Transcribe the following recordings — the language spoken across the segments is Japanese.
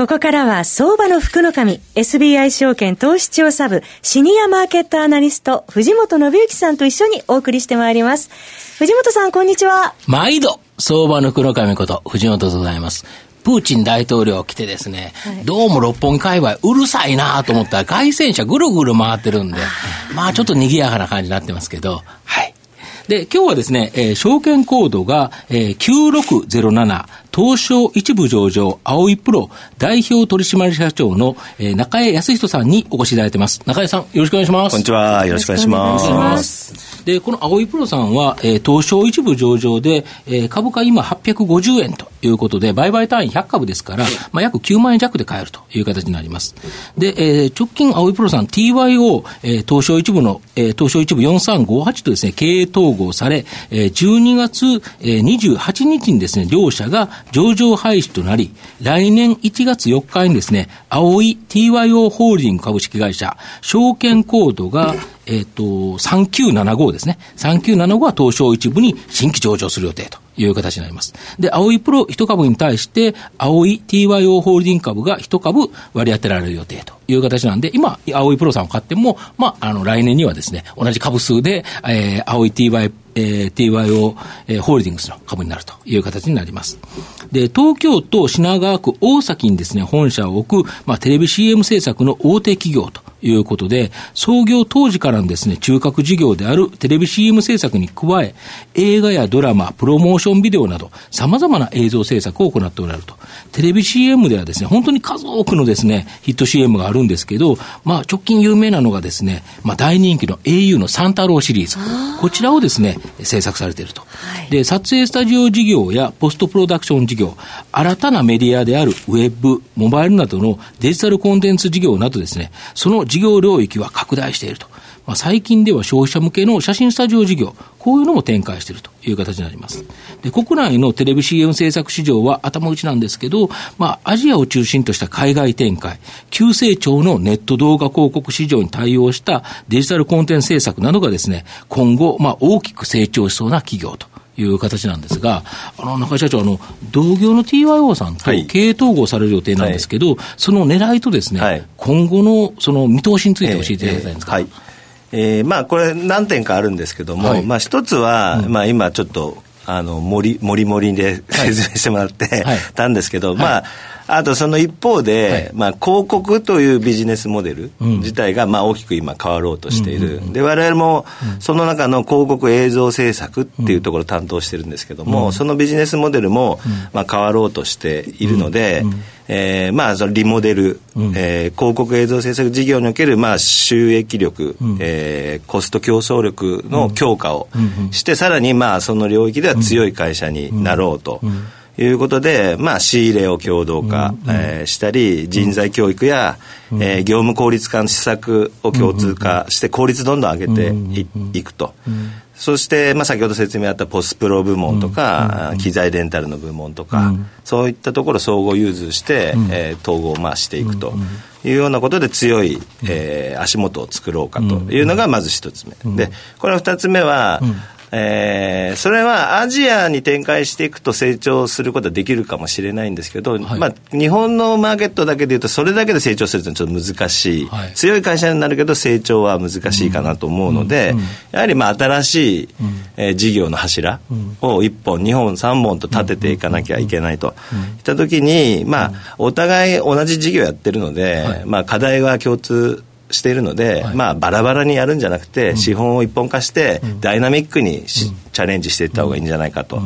ここからは相場の福の神 SBI 証券投資調査部シニアマーケットアナリスト藤本信之さんと一緒にお送りしてまいります。藤本さんこんにちは。毎度相場の黒神こと藤本でございます。プーチン大統領来てですね、はい、どうも六本木界隈うるさいなと思ったら外旋車ぐるぐる回ってるんで、まあちょっと賑やかな感じになってますけど、はい。で、今日はですね、えー、証券コードが、えー、9607、東証一部上場、青いプロ代表取締社長の、えー、中江康人さんにお越しいただいてます。中江さん、よろしくお願いします。こんにちは。よろしくお願いします。ますで、この青いプロさんは、えー、東証一部上場で、えー、株価今850円ということで、売買単位100株ですから、まあ、約9万円弱で買えるという形になります。で、えー、直近青いプロさん TYO、えー、東証一部の、えー、東証一部4358とですね、経営統合され、えー、12月、えー、28日にですね、両社が上場廃止となり、来年1月4日にですね、青い TYO ホールディング株式会社、証券コードが、えっ、ー、と、3975ですね。3975は東証一部に新規上場する予定と。いう形になります。で、青いプロ1株に対して、青い TYO ホールディング株が1株割り当てられる予定という形なんで、今、青いプロさんを買っても、まあ、あの、来年にはですね、同じ株数で、えー、青い TY えー、TYO、えー、ホールディングスの株になるという形になります。で、東京都品川区大崎にですね、本社を置く、まあ、テレビ CM 制作の大手企業ということで、創業当時からのですね、中核事業であるテレビ CM 制作に加え、映画やドラマ、プロモーションビデオなど、様々な映像制作を行っておられると。テレビ CM ではですね、本当に数多くのですね、ヒット CM があるんですけど、まあ、直近有名なのがですね、まあ、大人気の au のサンタローシリーズ。こちらをですね、制作されていると。はい、で、撮影スタジオ事業やポストプロダクション事業、新たなメディアであるウェブ、モバイルなどのデジタルコンテンツ事業などですね、その事業領域は拡大していると。まあ、最近では消費者向けの写真スタジオ事業、こういうのも展開しているという形になります。で、国内のテレビ CM 制作市場は頭打ちなんですけど、まあ、アジアを中心とした海外展開、急成長のネット動画広告市場に対応したデジタルコンテンツ制作などがですね、今後、まあ、大きく成長しそうな企業という形なんですが、あの中井社長、あの同業の TYO さんと経営統合される予定なんですけど、はい、その狙いとですね、はい、今後のその見通しについて教えていただきたいんですか。えーえーはい。えー、まあこれ何点かあるんですけども、はい、まあ一つは、うん、まあ今ちょっとあのもりもりもりで説明してもらって、はい、たんですけど、まああとその一方で、はい、まあ、広告というビジネスモデル自体が、まあ、大きく今変わろうとしている、うん、で我々もその中の広告映像制作っていうところを担当してるんですけども、うん、そのビジネスモデルも、まあ、変わろうとしているので、うん。えー、まあそのリモデル、うん、えー、広告映像制作事業におけるまあ収益力、うん、えー、コスト競争力の強化をして、うん、さらにまあその領域では強い会社になろうと。いうことで、まあ、仕入れを共同化、うん、えー、したり、人材教育や、うん、えー、業務効率化の施策を共通化して、効率どんどん上げてい,、くと。そして、まあ、先ほど説明あったポスプロ部門とか、うん、機材レンタルの部門とか、うん、そういったところ総合融通して、うん、えー、統合をまあしていくというようなことで強い、えー、足元を作ろうかというのがまず一つ目、でこれ二つ目は、えー、それはアジアに展開していくと成長することはできるかもしれないんですけど、はい、まあ、日本のマーケットだけでいうと、それだけで成長するとちょっと難しい、はい、強い会社になるけど、成長は難しいかなと思うので、うんうん、やはりまあ新しい、えー、事業の柱を1本、2本、3本と立てていかなきゃいけないと。いったときに、まあ、お互い同じ事業やってるので、はい、まあ、課題は共通しているので、はい、まあ、バラバラにやるんじゃなくて、うん、資本を一本化して、ダイナミックに、うん、チャレンジしていった方がいいんじゃないかと。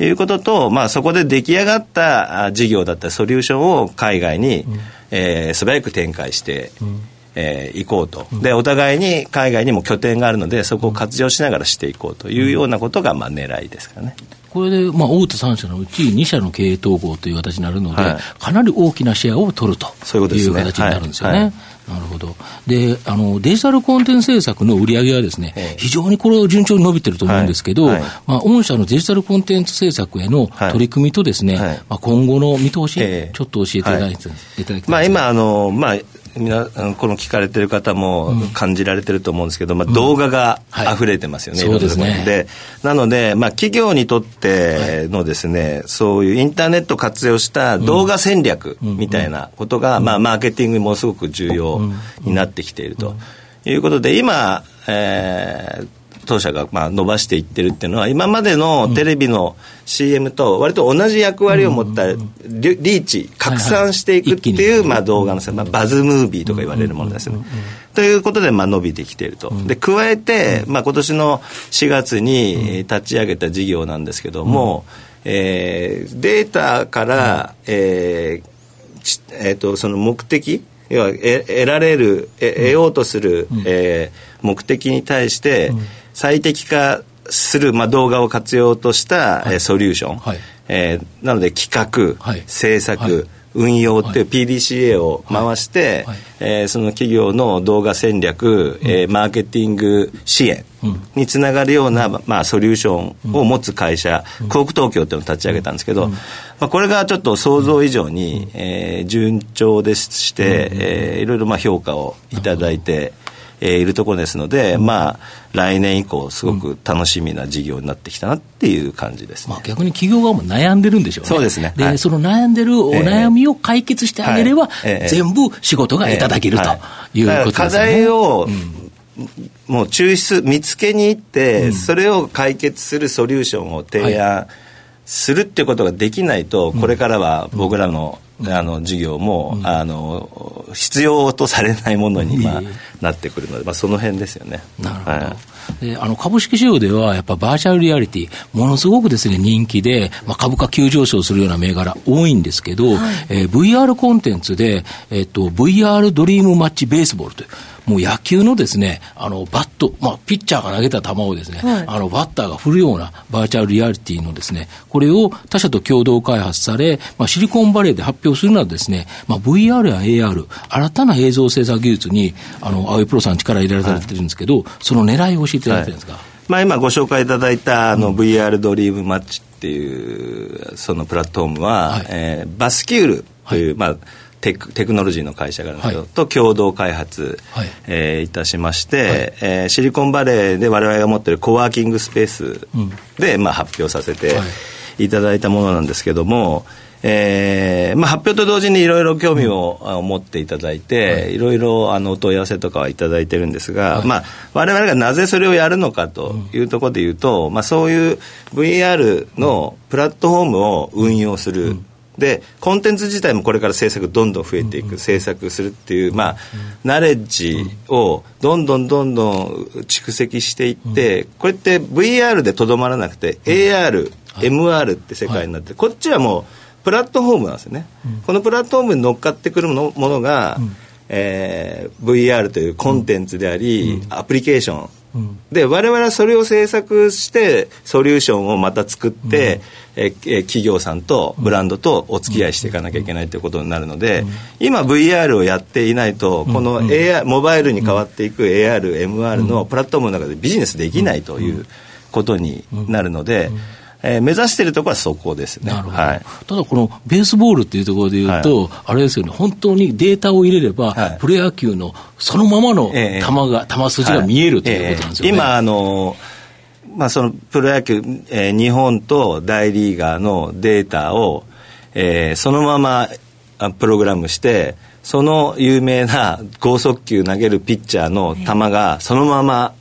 いうことと、まあ、そこで出来上がった事業だったりソリューションを海外に、うん、えー、素早く展開して、うん、えー、行こうと、でお互いに海外にも拠点があるのでそこを活用しながらしていこうというようなことがまあ狙いですかね。これで、まあ、大手3社のうち2社の経営統合という形になるので、はい、かなり大きなシェアを取るという形になるんですよね。なるほど。で、あの、デジタルコンテンツ制作の売り上げはですね、ええ、非常にこれ順調に伸びてると思うんですけど、はいはい、まあ、御社のデジタルコンテンツ制作への取り組みとですね、はい、まあ、今後の見通し、え、ちょっと教えていただいて、い。ただきたいまあ、今、あの、まあ、皆この聞かれてる方も感じられてると思うんですけど、まあ、動画が溢れてますよね、うんはい、そうですねでなので、まあ、企業にとってのですね、そういうインターネット活用した動画戦略みたいなことが、まあ、マーケティングにもすごく重要になってきているということで今、えー、当社がまあ伸ばしていってるっていうのは、今までのテレビの CM と割と同じ役割を持ったリーチ、拡散していくっていうまあ動画の、まあ、バズムービーとか言われるものですね。ということでまあ伸びてきていると。で、加えて、まあ今年の4月に立ち上げた事業なんですけども、えー、データから、えーえー、とその目的要は得られる得ようとする、えー、目的に対して、最適化する、まあ、動画を活用とした、はい、ソリューション、はい、えー、なので企画、はい、制作、はい、運用っていう PDCA を回して、はい、えー、その企業の動画戦略、うん、えー、マーケティング支援につながるような、まあ、ソリューションを持つ会社、うん、東京っていうのを立ち上げたんですけど、うん、まあ、これがちょっと想像以上に、えー、順調でして、うん、えー、いろいろまあ評価をいただいて、えー、いるところですので、まあ、来年以降、すごく楽しみな事業になってきたなっていう感じです、ね、まあ、逆に企業側も悩んでるんでしょうね。そうですね。で、はい、その悩んでるお悩みを解決してあげれば、えーはい、全部仕事がいただける、とい。うことですね。課題を、もう抽出、見つけに行って、うん、それを解決するソリューションを提案するっていうことができないと、これからは僕らのあの事業も、うん、あの必要とされないものに、まあ、なってくるので、まあ、その辺ですよね。なるほど、はい。であの株式市場では、やっぱバーチャルリアリティ、ものすごくですね、人気で、まあ、株価急上昇するような銘柄多いんですけど、はい、えー、VR コンテンツで、えっと、VR ドリームマッチベースボールという、もう野球のですね、あの、バット、まあ、ピッチャーが投げた球をですね、はい、あの、バッターが振るようなバーチャルリアリティのですね、これを他社と共同開発され、まあ、シリコンバレーで発表するなどですね、まあ、VR や AR、新たな映像制作技術に、あの、青井プロさん力入れられてるんですけど、はい、その狙いを教えていただいてるんですか、はい、まあ、今ご紹介いただいたあの VR ドリームマッチっていうそのプラットフォームは、はい、えー、バスキュールという、まあテクテクノロジーの会社があるんですけど、はい、と共同開発、はい。えー、いたしまして、はい、えー、シリコンバレーで我々が持ってるコワーキングスペースで、うん、まあ、発表させてい。ただいたものなんですけども、えーまあ、発表と同時にいろいろ興味を持っていただいて、い。ろいろあのお問い合わせとかはいただいてるんですが、はい。まあ、我々がなぜそれをやるのかというところでいうと、うん、まあ、そういう VR のプラットフォームを運用する、うんでコンテンツ自体もこれから制作どんどん増えていく、制作するっていう、まあ、ナレッジをどんどんどんどん蓄積していって、これって VR でとどまらなくて AR、MR って世界になって、こっちはもうプラットフォームなんですよね、このプラットフォームに乗っかってくるものものが、えー、VR というコンテンツであり、アプリケーションで我々はそれを制作してソリューションをまた作って、うん、え企業さんとブランドとお付き合いしていかなきゃいけないということになるので、うん、今 VR をやっていないとこの AR、モバイルに変わっていく AR、MR のプラットフォームの中でビジネスできないということになるので、えー、目指しているところはそこですね。なるほど。はい、ただこのベースボールっていうところでいうと、はい、あれですよね、本当にデータを入れれば、はい、プロ野球のそのままの球が、球筋が見えるということなんですよね。今、あのまあ、そのプロ野球、えー、日本と大リーガーのデータを、えー、そのままプログラムして、その有名な剛速球投げるピッチャーの球がそのまま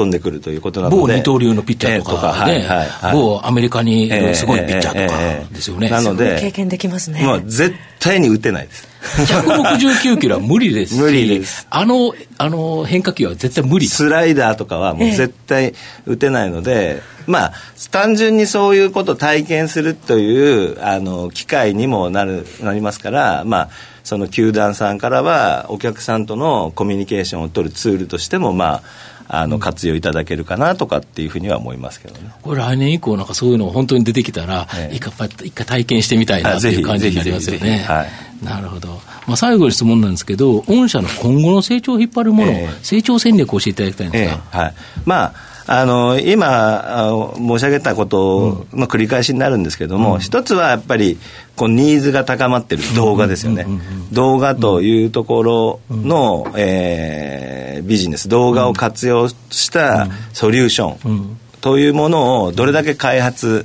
飛んでくるということなので。某二刀流のピッチャーとか、ね、えはいはい、某アメリカにすごいピッチャーとかですよね。なので、経験できますね。まあ、絶対に打てないです。169キロは無理です無理です。あの、あの変化球は絶対無理スライダーとかはもう絶対打てないので、えー、まあ、単純にそういうことを体験するという、あの、機会にもなる、なりますから、まあ、その球団さんからはお客さんとのコミュニケーションを取るツールとしても、まあ、あの活用いただけるかなとかっていうふうには思いますけどね。これ来年以降なんかそういうの本当に出てきたら、ええ、一回一回体験してみたいなっていう感じになりますよね。はい、なるほど。まあ最後に質問なんですけど、御社の今後の成長を引っ張るもの、え、成長戦略を教えていただきたいんですか。はい。まああの今、申し上げたことの繰り返しになるんですけれども、うん、一つはやっぱりこうニーズが高まってる動画ですよね、動画というところの、うん、えー、ビジネス、動画を活用したソリューションというものをどれだけ開発、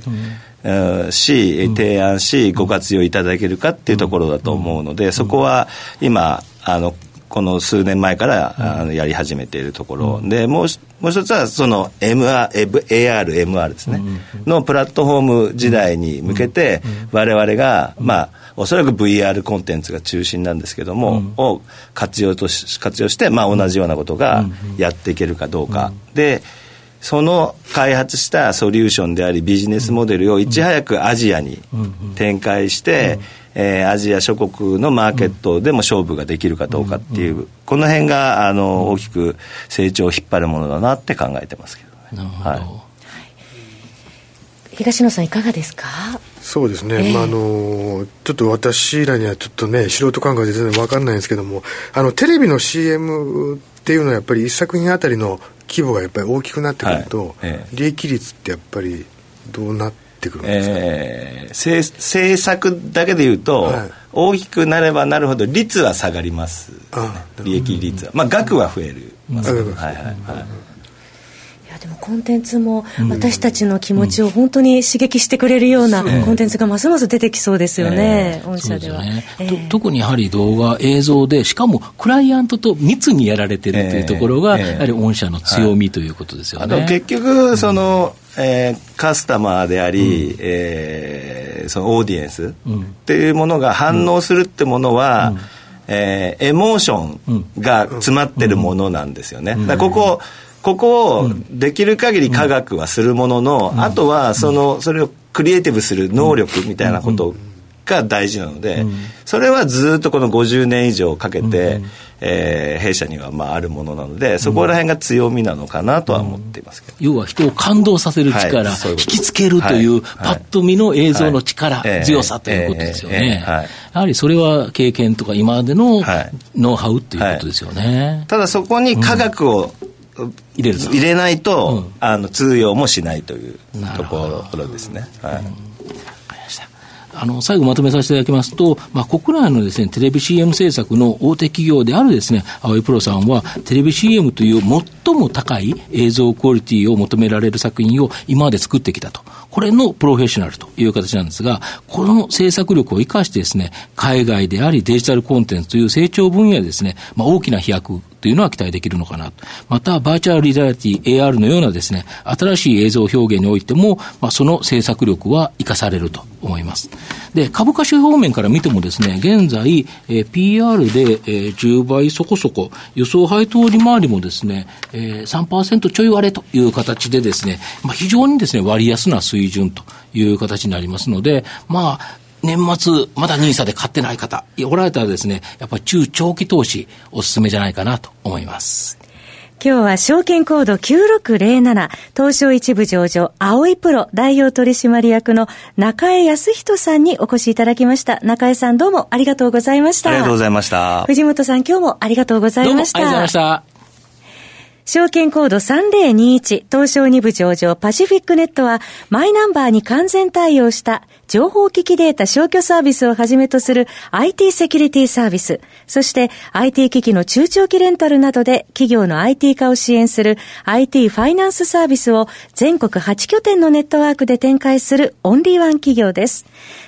し、提案し、ご活用いただけるかっていうところだと思うので、そこは今、あのこの数年前から、あのやり始めているところ、でもうもう一つはその MR、AR、MR ですね、のプラットフォーム時代に向けて、我々が、まあ、おそらく VR コンテンツが中心なんですけども、を活用とし活用して、まあ、同じようなことがやっていけるかどうか。でその開発したソリューションでありビジネスモデルをいち早くアジアに展開して、えー、アジア諸国のマーケットでも勝負ができるかどうかっていう、うんうん、この辺があの大きく成長を引っ張るものだなって考えてますけど、ね、はい、東野さんいかがですか？そうですね、えー、まあ、あのちょっと私らにはちょっとね素人感覚で全然分かんないんですけどもあのテレビの CM っていうのはやっぱり一作品あたりの規模がやっぱり大きくなってくると、はい。えー、利益率ってやっぱりどうなってってくるんですか、えー、政策だけでいうと、はい、大きくなればなるほど率は下がります、ね、利益率は、まあ額は増える、うん、はいはいはい。でもコンテンツも私たちの気持ちを本当に刺激してくれるようなコンテンツがますます出てきそうですよね、御社では。ね。えー、特にやはり動画、映像で、しかもクライアントと密にやられてるというところが、やはり御社の強みということですよね。結局その、えー、カスタマーであり、うん、えー、そのオーディエンスっていうものが反応するってものは、うん、えー、エモーションが詰まってるものなんですよね。ここここをできる限り科学はするものの、あとはそのそれをクリエイティブする能力みたいなことが大事なので、それはずっとこの50年以上かけて、えー、弊社にはまああるものなので、そこら辺が強みなのかなとは思っていますけど、うん、要は人を感動させる力、はい、引きつけるという、パッと見の映像の力、はい、強さということですよね。やはりそれは経験とか今までのノウハウっていうことですよね。ただそこに科学を、入れる入れないと、うん、あの通用もしないというところですね。はい、うんあの、最後まとめさせていただきますと、まあ、国内のですね、テレビ CM 制作の大手企業であるですね、青井プロさんは、テレビ CM という最も高い映像クオリティを求められる作品を今まで作ってきたと。これのプロフェッショナルという形なんですが、この制作力を生かしてですね、海外でありデジタルコンテンツという成長分野でですね、まあ、大きな飛躍というのは期待できるのかなと。また、バーチャルリアリティ AR のようなですね、新しい映像表現においても、まあ、その制作力は生かされると思います。で、株価指標面から見てもですね、現在、えー、PR で、えー、10倍そこそこ、予想配当利回りもですね、えー、3%ちょい割れという形でですね、まあ、非常にですね、割安な水準という形になりますので、まあ、年末、まだ NISA で買ってない方、おられたらですね、やっぱり中長期投資、お勧めじゃないかなと思います。今日は証券コード9607東証一部上場青いプロ代表取締役の中江康人さんにお越しいただきました。中江さんどうもありがとうございました。ありがとうございました。藤本さん今日もありがとうございました。ありがとうございました。証券コード3021東証2部上場パシフィックネットはマイナンバーに完全対応した情報機器データ消去サービスをはじめとする IT セキュリティサービス、そして IT 機器の中長期レンタルなどで企業の IT 化を支援する IT ファイナンスサービスを全国8拠点のネットワークで展開するオンリーワン企業です。